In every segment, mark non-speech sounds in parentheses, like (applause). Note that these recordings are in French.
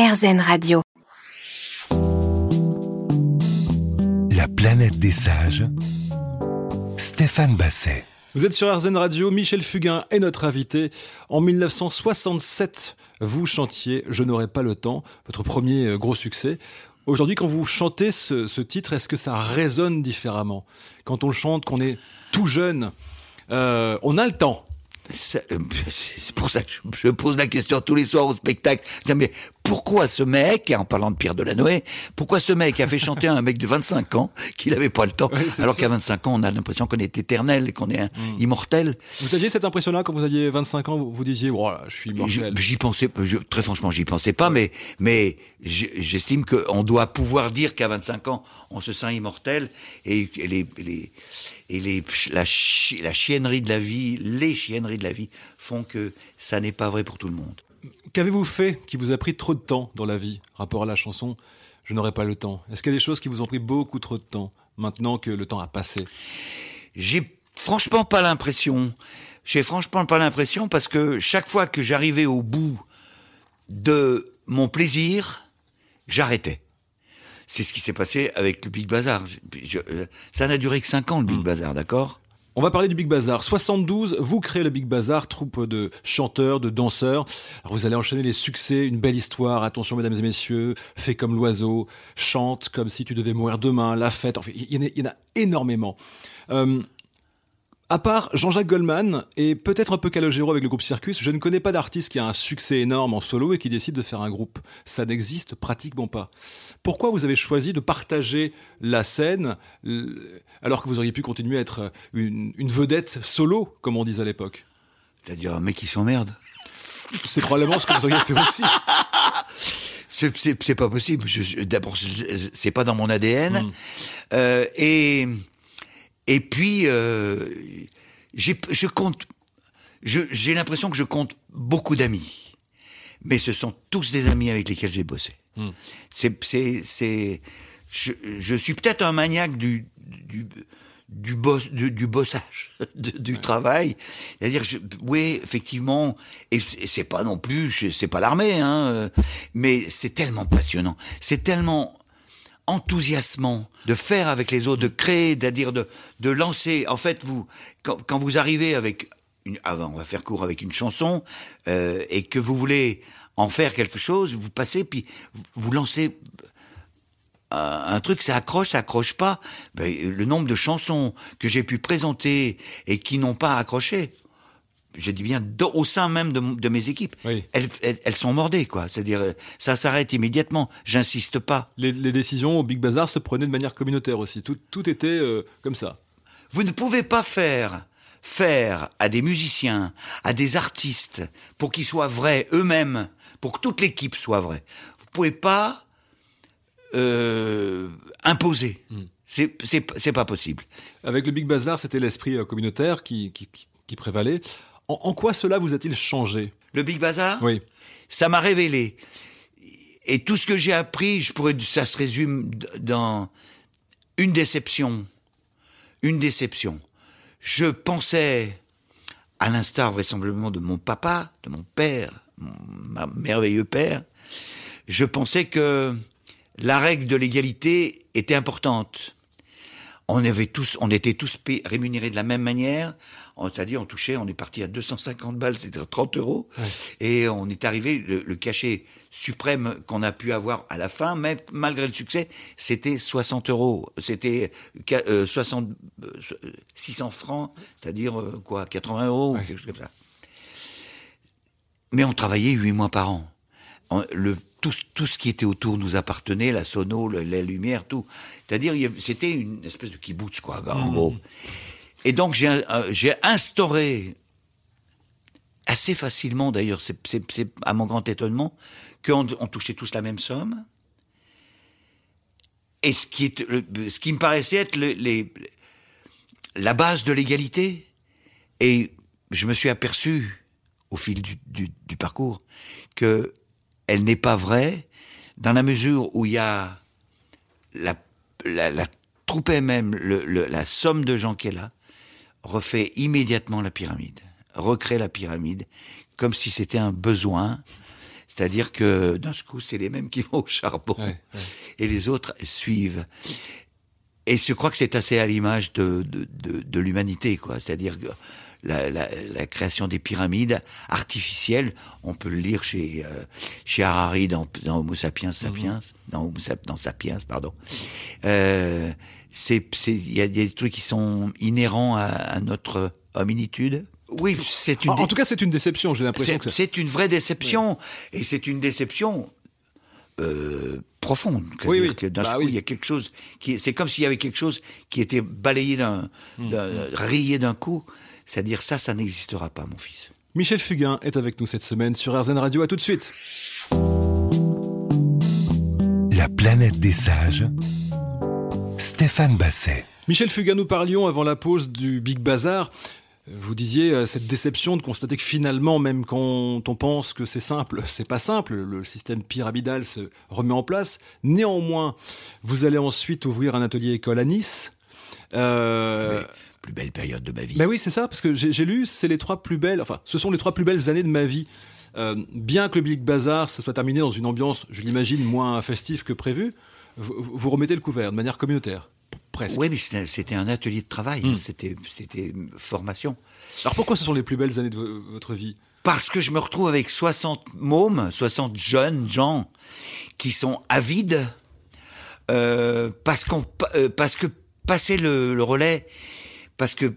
RZN Radio. La planète des sages. Stéphane Basset. Vous êtes sur RZN Radio, Michel Fugain est notre invité. En 1967, vous chantiez Je n'aurai pas le temps, votre premier euh, gros succès. Aujourd'hui, quand vous chantez ce, titre, est-ce que ça résonne différemment? Quand on le chante, qu'on est tout jeune, euh, on a le temps. Euh, c'est pour ça que je, pose la question tous les soirs au spectacle. mais pourquoi ce mec, en parlant de Pierre Delanoë, pourquoi ce mec a fait chanter un mec de 25 ans qu'il n'avait pas le temps, alors qu'à 25 ans, on a l'impression qu'on est éternel et qu'on est hmm. immortel. Vous aviez cette impression-là quand vous aviez 25 ans, vous, vous disiez, voilà, je suis immortel. J'y pensais, très franchement, j'y pensais pas, mais mais j'estime qu'on doit pouvoir dire qu'à 25 ans, on se sent immortel et, les, les et les, la, la chiennerie de la vie, les chienneries de la vie font que ça n'est pas vrai pour tout le monde. Qu'avez-vous fait qui vous a pris trop de temps dans la vie, rapport à la chanson Je n'aurai pas le temps. Est-ce qu'il y a des choses qui vous ont pris beaucoup trop de temps, maintenant que le temps a passé? J'ai franchement pas l'impression. J'ai franchement pas l'impression parce que chaque fois que j'arrivais au bout de mon plaisir, j'arrêtais. C'est ce qui s'est passé avec le Big Bazar. Ça n'a duré que 5 ans, le Big hmm. Bazar, d'accord? On va parler du Big Bazar. 72, vous créez le Big Bazar, troupe de chanteurs, de danseurs. Vous allez enchaîner les succès, une belle histoire. Attention, mesdames et messieurs, fais comme l'oiseau, chante comme si tu devais mourir demain, la fête. Enfin, il y, en a, énormément. Euh, à part Jean-Jacques Goldman et peut-être un peu Calogero avec le groupe Circus, je ne connais pas d'artiste qui a un succès énorme en solo et qui décide de faire un groupe. Ça n'existe pratiquement pas. Pourquoi vous avez choisi de partager la scène alors que vous auriez pu continuer à être une, vedette solo, comme on disait à l'époque? C'est-à-dire un mec qui s'emmerde C'est probablement ce que vous auriez fait aussi. (laughs) C'est pas possible. D'abord, c'est pas dans mon ADN. Hmm. Euh, et et puis, euh, je compte, j'ai l'impression que je compte beaucoup d'amis. Mais ce sont tous des amis avec lesquels j'ai bossé. Hmm. C'est, c'est, je, je, suis peut-être un maniaque du, du, du, boss, du, du bossage, (laughs) du travail. C'est-à-dire, oui, effectivement, et c'est pas non plus, c'est pas l'armée, hein, euh, mais c'est tellement passionnant, c'est tellement enthousiasmant de faire avec les autres, de créer, c'est-à-dire de, de lancer. En fait, vous, quand, vous arrivez avec une, avant, ah, on va faire court avec une chanson, euh, et que vous voulez en faire quelque chose, vous passez, puis vous lancez un, truc, ça accroche, ça accroche pas. Ben, le nombre de chansons que j'ai pu présenter et qui n'ont pas accroché, je dis bien au sein même de, mes équipes, elles, sont mordées, quoi. C'est-à-dire, ça s'arrête immédiatement. J'insiste pas. Les, décisions au Big Bazar se prenaient de manière communautaire aussi. Tout, tout était euh, comme ça. Vous ne pouvez pas faire faire à des musiciens, à des artistes, pour qu'ils soient vrais eux-mêmes, pour que toute l'équipe soit vraie. Vous pouvez pas euh, imposer. Hmm. C'est pas possible. Avec le Big Bazar, c'était l'esprit euh, communautaire qui, qui, qui prévalait. En, quoi cela vous a-t-il changé? Le Big Bazar? Oui. Ça m'a révélé. Et tout ce que j'ai appris, je pourrais, ça se résume dans une déception. Une déception. Je pensais, à l'instar vraisemblablement de mon papa, de mon père, mon merveilleux père, je pensais que la règle de l'égalité était importante on avait tous, on était tous rémunérés de la même manière. C'est-à-dire, on touchait, on est parti à 250 balles, c'est-à-dire 30 euros. Et on est arrivé, le, cachet suprême qu'on a pu avoir à la fin, même malgré le succès, c'était 60 euros. C'était 60, euh, 600 euh, francs, c'est-à-dire euh, quoi, 80 euros, quelque chose comme ça. Mais on travaillait 8 mois par an. le tout, tout, ce qui était autour nous appartenait, la sono, la lumière, tout. C'est-à-dire, c'était une espèce de kibbutz, quoi, en mmh. gros. Et donc, j'ai instauré, assez facilement d'ailleurs, c'est à mon grand étonnement, qu'on on touchait tous la même somme. Et ce qui, est, ce qui me paraissait être les, la base de l'égalité. Et je me suis aperçu, au fil du, du, du parcours, que elle n'est pas vraie dans la mesure où il y a la, la, troupe elle-même, la somme de gens qui est là, refait immédiatement la pyramide, recrée la pyramide, comme si c'était un besoin. C'est-à-dire que d'un coup, c'est les mêmes qui (laughs) vont au charbon et les autres suivent. Et je crois que c'est assez à l'image de, de, de, de l'humanité, quoi. C'est-à-dire que la, la, la, création des pyramides artificielles, on peut le lire chez, euh, chez Harari dans, dans Homo sapiens sapiens, mhm. dans, Homo, dans Sapiens, pardon. Euh, c'est, il y a des trucs qui sont inhérents à, à notre hominitude. Oui, c'est une. En, en, tout cas, c'est une déception. J'ai l'impression que c'est une vraie déception, et c'est une déception euh, profonde. Oui, oui. D'un bah coup, il y a quelque chose qui, c'est comme s'il y avait quelque chose qui était balayé d'un, mmh. rayé d'un coup. C'est-à-dire ça, ça n'existera pas, mon fils. Michel Fugain est avec nous cette semaine sur RZN Radio. À tout de suite. La planète des sages. Stéphane Basset. Michel Fugain, nous parlions avant la pause du Big Bazar. Vous disiez euh, cette déception de constater que finalement, même quand on pense que c'est simple, (laughs) c'est pas simple. Le système pyramidal se remet en place. Néanmoins, vous allez ensuite ouvrir un atelier école à Nice. Euh... Plus belle période de ma vie. Ben oui, c'est ça, parce que j'ai lu, c'est les trois plus belles, enfin, ce sont les trois plus belles années de ma vie. Euh, bien que le Big Bazar se soit terminé dans une ambiance, je l'imagine, moins festive que prévu, vous, vous remettez le couvert de manière communautaire. Oui, mais c'était un atelier de travail, hmm. c'était c'était formation. Alors pourquoi ce sont les plus belles années de votre vie? Parce que je me retrouve avec 60 mômes, 60 jeunes gens qui sont avides, euh, parce, qu'on, euh, parce que passer le, le, relais, parce que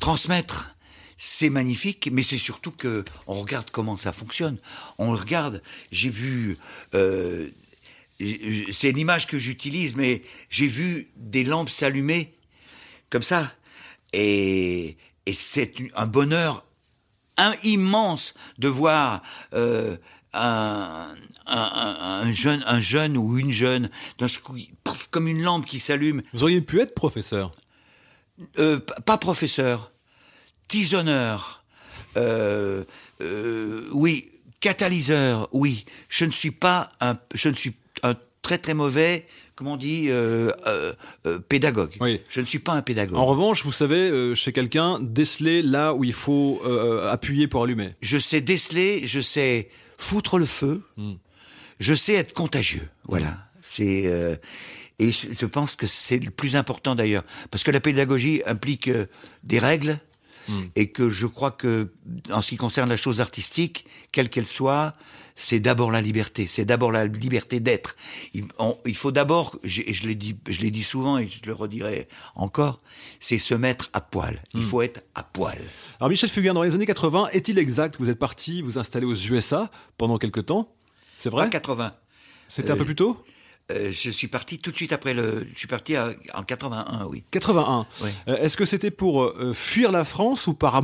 transmettre, c'est magnifique, mais c'est surtout que on regarde comment ça fonctionne. On regarde, j'ai vu euh, c'est l'image que j'utilise, mais j'ai vu des lampes s'allumer comme ça. Et, c'est un bonheur immense de voir euh, un, jeune, un jeune ou une jeune, comme une lampe qui s'allume. Vous auriez pu être professeur euh, Pas professeur, tisonneur, euh, oui, catalyseur, oui. Je ne suis pas un, je ne suis un très très mauvais, comment on dit, euh, euh, euh, pédagogue. Oui. Je ne suis pas un pédagogue. En revanche, vous savez, chez quelqu'un, déceler là où il faut appuyer pour allumer. Je sais déceler, je sais foutre le feu, hmm. je sais être contagieux. Voilà. C'est et je pense que c'est le plus important d'ailleurs, parce que la pédagogie implique des règles. Hmm. Et que je crois que, en ce qui concerne la chose artistique, quelle qu'elle soit, c'est d'abord la liberté, c'est d'abord la liberté d'être. Il, il, faut d'abord, et je l'ai dit, je l'ai dit souvent et je le redirai encore, c'est se mettre à poil. Il hmm. faut être à poil. Alors Michel Fugain, dans les années 80, est-il exact? Que vous êtes parti vous installer aux USA pendant quelque temps? C'est vrai? Pas 80. C'était un peu plus tôt? Euh, je suis parti tout de suite après le. Je suis parti en 81, oui. 81. Oui. Euh, est-ce que c'était pour euh, fuir la France ou par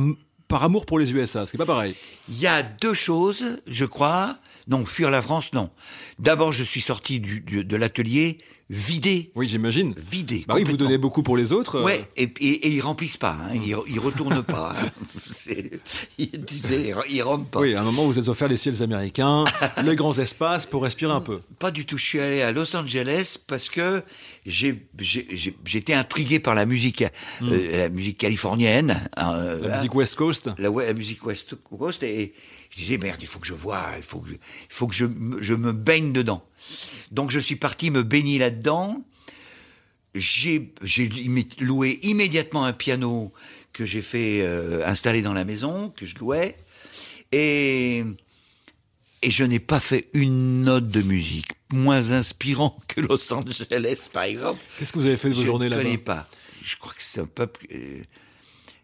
par amour pour les USA, ce qui n'est pas pareil. Il y a deux choses, je crois. Non, fuir la France, non. D'abord, je suis sorti du, de l'atelier vidé. Oui, j'imagine. Vidé. Bah oui, vous donnez beaucoup pour les autres. Euh. Ouais, et, et, et ils remplissent pas, hein. ils, ils retournent pas. Hein. (laughs) (laughs) Ils, ils rentrent pas. Oui, à un moment, vous êtes offert les ciels américains, (laughs) les grands espaces pour respirer un peu. Pas du tout. Je suis allé à Los Angeles parce que j'étais intrigué par la musique, hmm. euh, la musique californienne. Hein, la musique West Coast. La, la musique West Coast et je disais merde, il faut que je vois, il faut que, il faut que je, je me baigne dedans. Donc je suis parti me baigner là-dedans. J'ai loué immédiatement un piano que j'ai fait euh, installer dans la maison, que je louais, et et je n'ai pas fait une note de musique moins inspirant (laughs) que Los Angeles, par exemple. Qu'est-ce que vous avez fait de vos journées là-bas? Je ne connais pas. Je crois que c'est un peuple. Euh,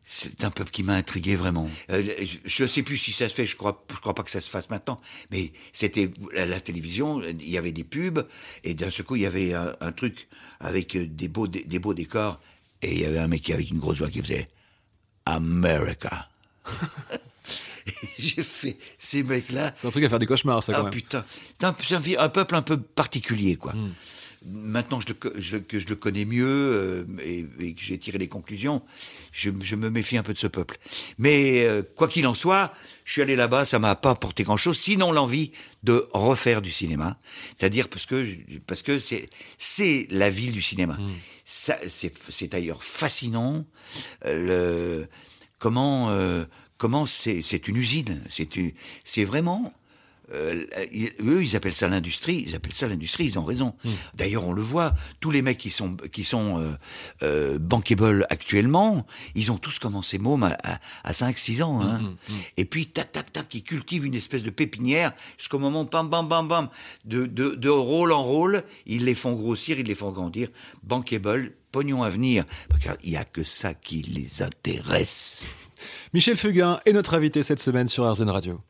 c'est un peuple qui m'a intrigué vraiment. Euh, je ne sais plus si ça se fait, je crois, je crois pas que ça se fasse maintenant, mais c'était la, la, télévision, il y avait des pubs, et d'un seul coup, il y avait un, un truc avec des beaux, des, des, beaux décors, et il y avait un mec avec une grosse voix qui faisait America. (laughs) J'ai fait ces mecs-là. C'est un truc à faire des cauchemars, ça, quand ah, même. putain. C'est un, un, peuple un peu particulier, quoi. Mm maintenant je le, je, que je le connais mieux euh, et, et, que j'ai tiré les conclusions, je, je, me méfie un peu de ce peuple. Mais euh, quoi qu'il en soit, je suis allé là-bas, ça m'a pas apporté grand-chose, sinon l'envie de refaire du cinéma, c'est-à-dire parce que parce que c'est c'est la ville du cinéma. Mmh. Ça c'est c'est d'ailleurs fascinant euh, le comment comment c'est c'est une usine, c'est c'est vraiment euh, eux, ils appellent ça l'industrie. Ils appellent ça l'industrie. Ils ont raison. Hmm. D'ailleurs, on le voit. Tous les mecs qui sont qui sont euh, euh, bankable actuellement, ils ont tous commencé môme à, à, 5-6 ans. Hein. Hmm, hmm, Et puis tac tac tac, ils cultivent une espèce de pépinière jusqu'au moment bam bam bam bam de, de de rôle en rôle, ils les font grossir, ils les font grandir. Bankable, pognon à venir. Parce qu'il y a que ça qui les intéresse. Michel Fugain est notre invité cette semaine sur RZN Radio.